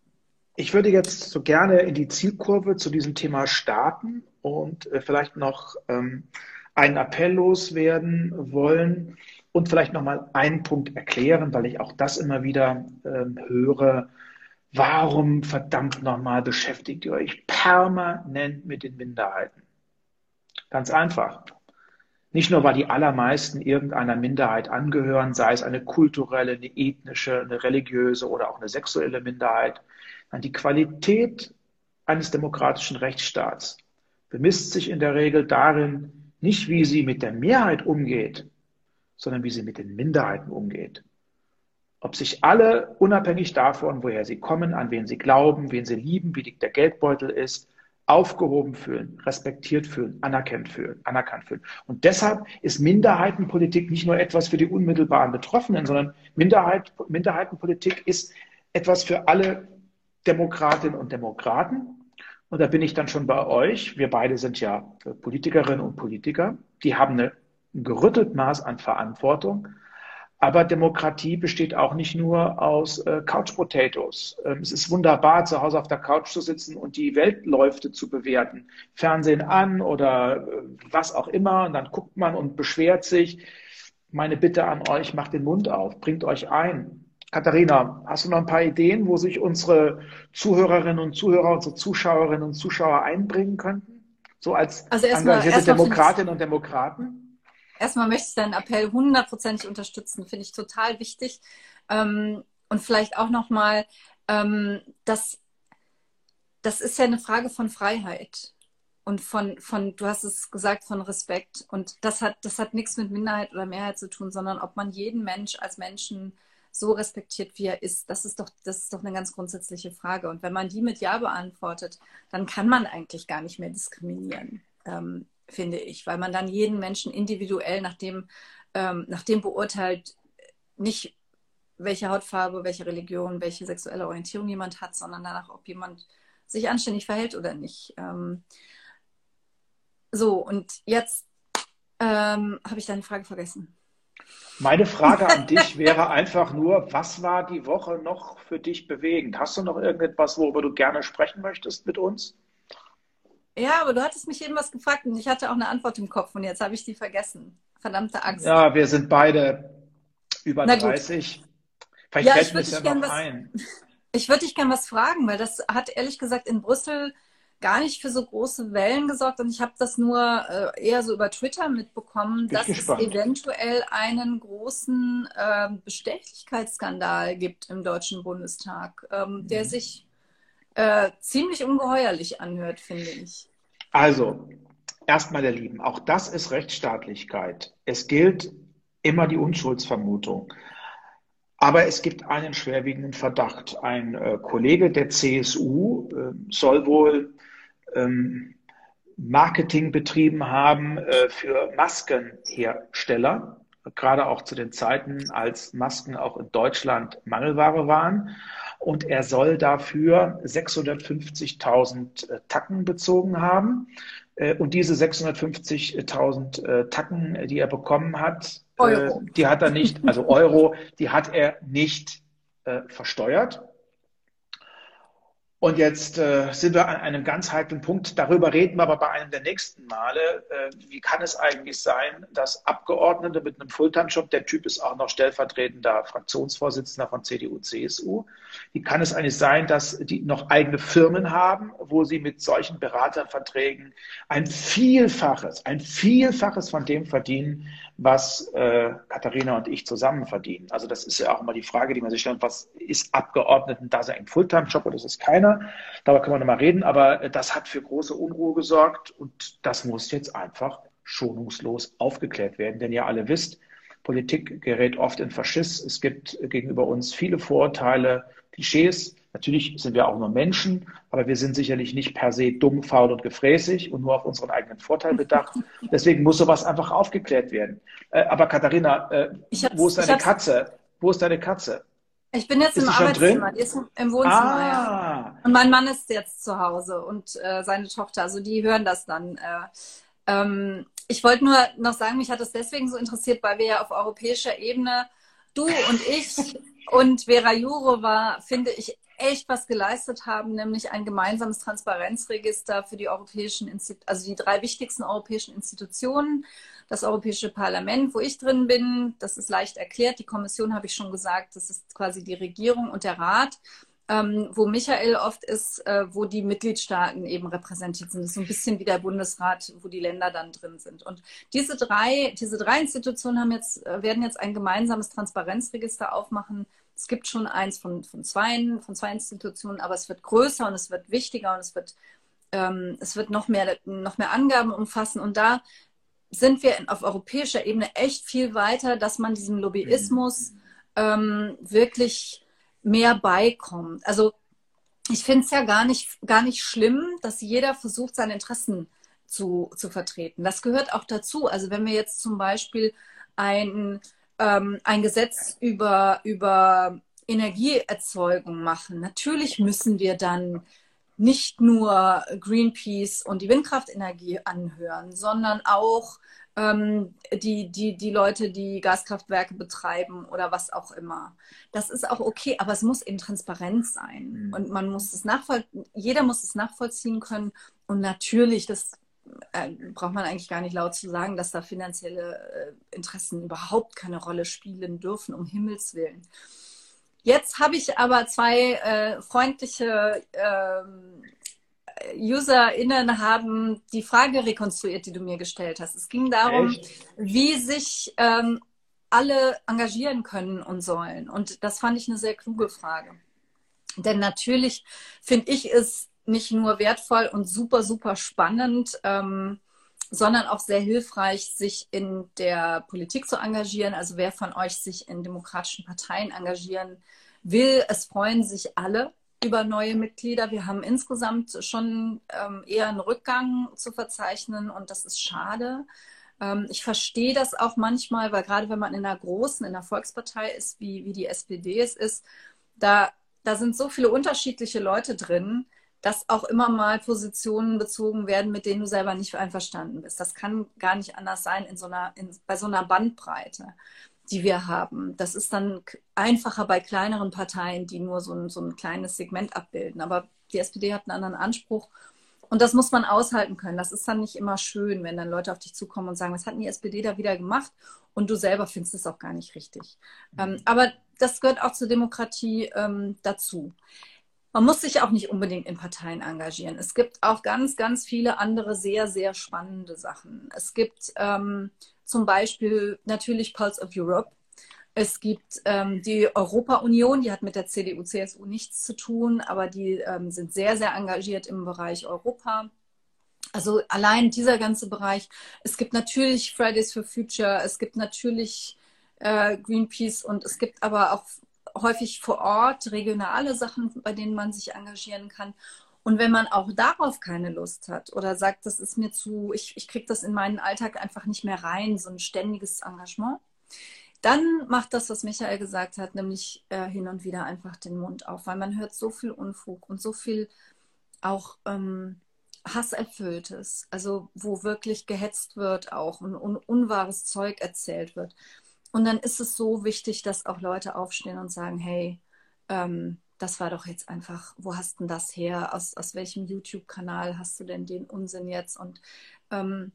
Ich würde jetzt so gerne in die Zielkurve zu diesem Thema starten und äh, vielleicht noch ähm, einen Appell loswerden wollen und vielleicht nochmal einen Punkt erklären, weil ich auch das immer wieder ähm, höre, Warum verdammt nochmal beschäftigt ihr euch permanent mit den Minderheiten? Ganz einfach. Nicht nur, weil die allermeisten irgendeiner Minderheit angehören, sei es eine kulturelle, eine ethnische, eine religiöse oder auch eine sexuelle Minderheit. Nein, die Qualität eines demokratischen Rechtsstaats bemisst sich in der Regel darin, nicht wie sie mit der Mehrheit umgeht, sondern wie sie mit den Minderheiten umgeht. Ob sich alle, unabhängig davon, woher sie kommen, an wen sie glauben, wen sie lieben, wie dick der Geldbeutel ist, aufgehoben fühlen, respektiert fühlen, anerkannt fühlen, anerkannt fühlen. Und deshalb ist Minderheitenpolitik nicht nur etwas für die unmittelbaren Betroffenen, sondern Minderheit, Minderheitenpolitik ist etwas für alle Demokratinnen und Demokraten. Und da bin ich dann schon bei euch. Wir beide sind ja Politikerinnen und Politiker. Die haben eine, ein gerüttelt Maß an Verantwortung. Aber Demokratie besteht auch nicht nur aus äh, Couch Potatoes. Ähm, es ist wunderbar, zu Hause auf der Couch zu sitzen und die Weltläufe zu bewerten. Fernsehen an oder äh, was auch immer. Und dann guckt man und beschwert sich. Meine Bitte an euch, macht den Mund auf, bringt euch ein. Katharina, hast du noch ein paar Ideen, wo sich unsere Zuhörerinnen und Zuhörer, unsere Zuschauerinnen und Zuschauer einbringen könnten? So als also engagierte Demokratinnen und Demokraten? Erstmal möchte ich deinen Appell hundertprozentig unterstützen, finde ich total wichtig. Ähm, und vielleicht auch nochmal, ähm, das, das ist ja eine Frage von Freiheit und von, von, du hast es gesagt, von Respekt. Und das hat, das hat nichts mit Minderheit oder Mehrheit zu tun, sondern ob man jeden Mensch als Menschen so respektiert, wie er ist. Das ist doch, das ist doch eine ganz grundsätzliche Frage. Und wenn man die mit Ja beantwortet, dann kann man eigentlich gar nicht mehr diskriminieren. Ähm, finde ich, weil man dann jeden Menschen individuell nach dem, ähm, nach dem beurteilt, nicht welche Hautfarbe, welche Religion, welche sexuelle Orientierung jemand hat, sondern danach, ob jemand sich anständig verhält oder nicht. Ähm, so, und jetzt ähm, habe ich deine Frage vergessen. Meine Frage an [laughs] dich wäre einfach nur, was war die Woche noch für dich bewegend? Hast du noch irgendetwas, worüber du gerne sprechen möchtest mit uns? Ja, aber du hattest mich eben was gefragt und ich hatte auch eine Antwort im Kopf und jetzt habe ich die vergessen. Verdammte Angst. Ja, wir sind beide über 30. Vielleicht ja, fällt mir ja noch was, ein. [laughs] Ich würde dich gerne was fragen, weil das hat ehrlich gesagt in Brüssel gar nicht für so große Wellen gesorgt und ich habe das nur äh, eher so über Twitter mitbekommen, dass es eventuell einen großen äh, Bestechlichkeitsskandal gibt im Deutschen Bundestag, ähm, mhm. der sich äh, ziemlich ungeheuerlich anhört, finde ich. Also, erstmal, der Lieben, auch das ist Rechtsstaatlichkeit. Es gilt immer die Unschuldsvermutung. Aber es gibt einen schwerwiegenden Verdacht. Ein äh, Kollege der CSU äh, soll wohl ähm, Marketing betrieben haben äh, für Maskenhersteller, gerade auch zu den Zeiten, als Masken auch in Deutschland Mangelware waren und er soll dafür 650.000 äh, Tacken bezogen haben. Äh, und diese 650.000 äh, Tacken, die er bekommen hat, Euro. die hat er nicht, also Euro, die hat er nicht versteuert. Und jetzt äh, sind wir an einem ganz heiklen Punkt. Darüber reden wir aber bei einem der nächsten Male. Äh, wie kann es eigentlich sein, dass Abgeordnete mit einem Fulltime-Job, der Typ ist auch noch stellvertretender Fraktionsvorsitzender von CDU, CSU, wie kann es eigentlich sein, dass die noch eigene Firmen haben, wo sie mit solchen Beraterverträgen ein Vielfaches, ein Vielfaches von dem verdienen, was äh, Katharina und ich zusammen verdienen. Also das ist ja auch immer die Frage, die man sich stellt, was ist Abgeordneten da ein Fulltime-Job oder ist es keiner? Darüber können wir nochmal reden, aber äh, das hat für große Unruhe gesorgt und das muss jetzt einfach schonungslos aufgeklärt werden. Denn ihr alle wisst, Politik gerät oft in Faschiss. Es gibt gegenüber uns viele Vorurteile, Klischees. Natürlich sind wir auch nur Menschen, aber wir sind sicherlich nicht per se dumm, faul und gefräßig und nur auf unseren eigenen Vorteil bedacht. [laughs] Deswegen muss sowas einfach aufgeklärt werden. Äh, aber Katharina, äh, wo ist deine Katze? Wo ist deine Katze? Ich bin jetzt ist im Arbeitszimmer, die ist im Wohnzimmer, ah. ja. Und mein Mann ist jetzt zu Hause und äh, seine Tochter, also die hören das dann. Äh, ähm, ich wollte nur noch sagen, mich hat es deswegen so interessiert, weil wir ja auf europäischer Ebene, du und ich [laughs] und Vera Jourova, finde ich, echt was geleistet haben, nämlich ein gemeinsames Transparenzregister für die europäischen Institu also die drei wichtigsten europäischen Institutionen. Das Europäische Parlament, wo ich drin bin, das ist leicht erklärt. Die Kommission habe ich schon gesagt, das ist quasi die Regierung und der Rat. ähm, wo Michael oft ist, äh, wo die Mitgliedstaaten eben repräsentiert sind. Das ist so ein bisschen wie der Bundesrat, wo die Länder dann drin sind. Und diese drei, diese drei Institutionen haben jetzt, äh, werden jetzt ein gemeinsames Transparenzregister aufmachen. Es gibt schon eins von, von, zwei, von zwei Institutionen, aber es wird größer und es wird wichtiger und es wird, ähm, es wird noch mehr, noch mehr Angaben umfassen. Und da sind wir auf europäischer Ebene echt viel weiter, dass man diesem Lobbyismus ähm, wirklich mehr beikommt. Also ich finde es ja gar nicht, gar nicht schlimm, dass jeder versucht, seine Interessen zu, zu vertreten. Das gehört auch dazu. Also wenn wir jetzt zum Beispiel ein, ähm, ein Gesetz über, über Energieerzeugung machen, natürlich müssen wir dann nicht nur Greenpeace und die Windkraftenergie anhören, sondern auch ähm, die, die, die Leute, die Gaskraftwerke betreiben oder was auch immer. Das ist auch okay, aber es muss eben transparent sein. Mhm. Und man muss es nachvoll jeder muss es nachvollziehen können. Und natürlich, das braucht man eigentlich gar nicht laut zu sagen, dass da finanzielle äh, Interessen überhaupt keine Rolle spielen dürfen, um Himmels Willen. Jetzt habe ich aber zwei äh, freundliche ähm, UserInnen haben die Frage rekonstruiert, die du mir gestellt hast. Es ging darum, Echt? wie sich ähm, alle engagieren können und sollen. Und das fand ich eine sehr kluge Frage. Denn natürlich finde ich es nicht nur wertvoll und super, super spannend, ähm, sondern auch sehr hilfreich, sich in der Politik zu engagieren. Also wer von euch sich in demokratischen Parteien engagieren will, es freuen sich alle über neue Mitglieder. Wir haben insgesamt schon ähm, eher einen Rückgang zu verzeichnen und das ist schade. Ähm, ich verstehe das auch manchmal, weil gerade wenn man in einer großen, in einer Volkspartei ist, wie, wie die SPD es ist, da, da sind so viele unterschiedliche Leute drin, dass auch immer mal Positionen bezogen werden, mit denen du selber nicht einverstanden bist. Das kann gar nicht anders sein in so einer, in, bei so einer Bandbreite die wir haben. Das ist dann einfacher bei kleineren Parteien, die nur so ein, so ein kleines Segment abbilden. Aber die SPD hat einen anderen Anspruch. Und das muss man aushalten können. Das ist dann nicht immer schön, wenn dann Leute auf dich zukommen und sagen, was hat denn die SPD da wieder gemacht? Und du selber findest es auch gar nicht richtig. Ähm, mhm. aber das gehört auch zur Demokratie ähm, dazu. Man muss sich auch nicht unbedingt in Parteien engagieren. Es gibt auch ganz, ganz viele andere sehr, sehr spannende Sachen. Es gibt ähm, zum Beispiel natürlich Pulse of Europe. Es gibt ähm, die Europa-Union, die hat mit der CDU, CSU nichts zu tun, aber die ähm, sind sehr, sehr engagiert im Bereich Europa. Also allein dieser ganze Bereich. Es gibt natürlich Fridays for Future, es gibt natürlich äh, Greenpeace und es gibt aber auch häufig vor Ort regionale Sachen, bei denen man sich engagieren kann. Und wenn man auch darauf keine Lust hat oder sagt, das ist mir zu, ich, ich kriege das in meinen Alltag einfach nicht mehr rein, so ein ständiges Engagement, dann macht das, was Michael gesagt hat, nämlich äh, hin und wieder einfach den Mund auf, weil man hört so viel Unfug und so viel auch ähm, Hasserfülltes, also wo wirklich gehetzt wird auch und un unwahres Zeug erzählt wird. Und dann ist es so wichtig, dass auch Leute aufstehen und sagen, hey, ähm, das war doch jetzt einfach, wo hast denn das her? Aus, aus welchem YouTube-Kanal hast du denn den Unsinn jetzt? Und ähm,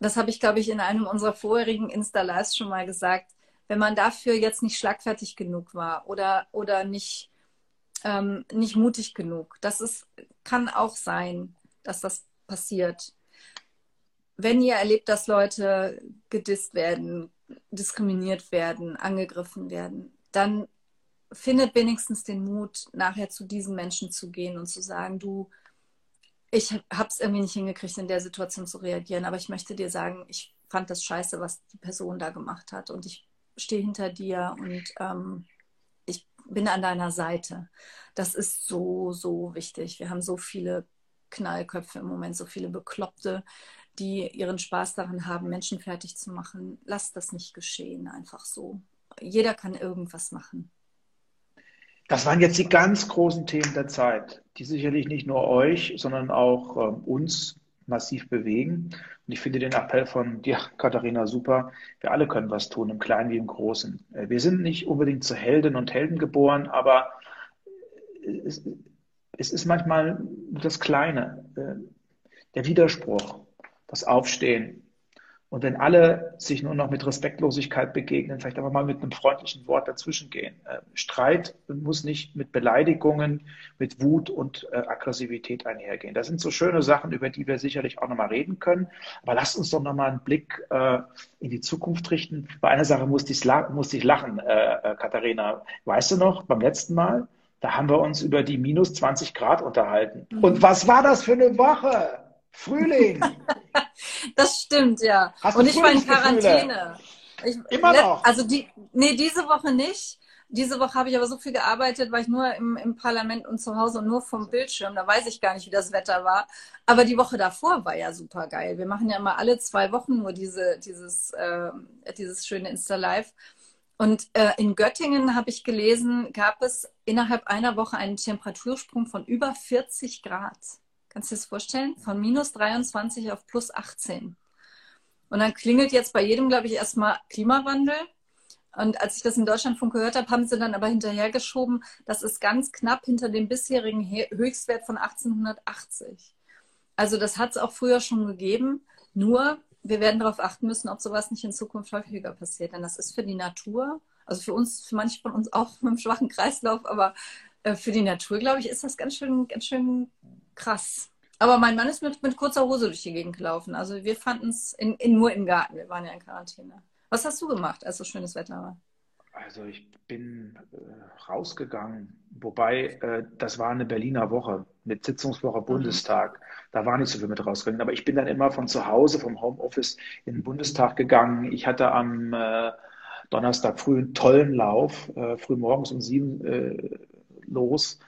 das habe ich, glaube ich, in einem unserer vorherigen Insta-Lives schon mal gesagt. Wenn man dafür jetzt nicht schlagfertig genug war oder, oder nicht, ähm, nicht mutig genug, das ist, kann auch sein, dass das passiert. Wenn ihr erlebt, dass Leute gedisst werden, diskriminiert werden, angegriffen werden, dann findet wenigstens den Mut, nachher zu diesen Menschen zu gehen und zu sagen, du, ich habe es irgendwie nicht hingekriegt, in der Situation zu reagieren, aber ich möchte dir sagen, ich fand das scheiße, was die Person da gemacht hat und ich stehe hinter dir und ähm, ich bin an deiner Seite. Das ist so, so wichtig. Wir haben so viele Knallköpfe im Moment, so viele Bekloppte, die ihren Spaß daran haben, Menschen fertig zu machen. Lass das nicht geschehen, einfach so. Jeder kann irgendwas machen. Das waren jetzt die ganz großen Themen der Zeit, die sicherlich nicht nur euch, sondern auch äh, uns massiv bewegen. Und ich finde den Appell von dir, Katharina, super. Wir alle können was tun, im Kleinen wie im Großen. Äh, wir sind nicht unbedingt zu Helden und Helden geboren, aber es, es ist manchmal das Kleine, äh, der Widerspruch, das Aufstehen, Und wenn alle sich nur noch mit Respektlosigkeit begegnen, vielleicht aber mal mit einem freundlichen Wort dazwischen gehen. Äh, Streit muss nicht mit Beleidigungen, mit Wut und äh, Aggressivität einhergehen. Das sind so schöne Sachen, über die wir sicherlich auch nochmal reden können. Aber lasst uns doch nochmal einen Blick äh, in die Zukunft richten. Bei einer Sache musste ich, musste ich lachen, äh, äh, Katharina. Weißt du noch, beim letzten Mal, da haben wir uns über die minus 20 Grad unterhalten. Mhm. Und was war das für eine Woche? Frühling. [laughs] das stimmt, ja. Hast und ich war in Quarantäne. Ich, Immer noch. Also die, nee, diese Woche nicht. Diese Woche habe ich aber so viel gearbeitet, war ich nur im, im Parlament und zu Hause und nur vom Bildschirm. Da weiß ich gar nicht, wie das Wetter war. Aber die Woche davor war ja super geil. Wir machen ja immer alle zwei Wochen nur diese, dieses, äh, dieses schöne Insta-Live. Und äh, in Göttingen habe ich gelesen, gab es innerhalb einer Woche einen Temperatursprung von über 40 Grad. Kannst du dir das vorstellen? Von minus 23 auf plus 18. Und dann klingelt jetzt bei jedem, glaube ich, erstmal Klimawandel. Und als ich das in Deutschlandfunk gehört habe, haben sie dann aber hinterhergeschoben, das ist ganz knapp hinter dem bisherigen Höchstwert von 1880. Also das hat es auch früher schon gegeben. Nur wir werden darauf achten müssen, ob sowas nicht in Zukunft häufiger passiert. Denn das ist für die Natur, also für uns, für manche von uns auch [laughs] mit einem schwachen Kreislauf, aber äh, für die Natur, glaube ich, ist das ganz schön, ganz schön krass. Aber mein Mann ist mit, mit kurzer Hose durch die Gegend gelaufen. Also wir fanden es in, in, nur im Garten. Wir waren ja in Quarantäne. Was hast du gemacht, als so schönes Wetter war? Also ich bin äh, rausgegangen, wobei äh, das war eine Berliner Woche mit Sitzungswoche mhm. Bundestag. Mhm. Da war nicht so viel mit rausgegangen. Aber ich bin dann immer von zu Hause, vom Homeoffice in den Bundestag gegangen. Ich hatte am äh, Donnerstag früh einen tollen Lauf, äh, früh morgens um sieben äh, los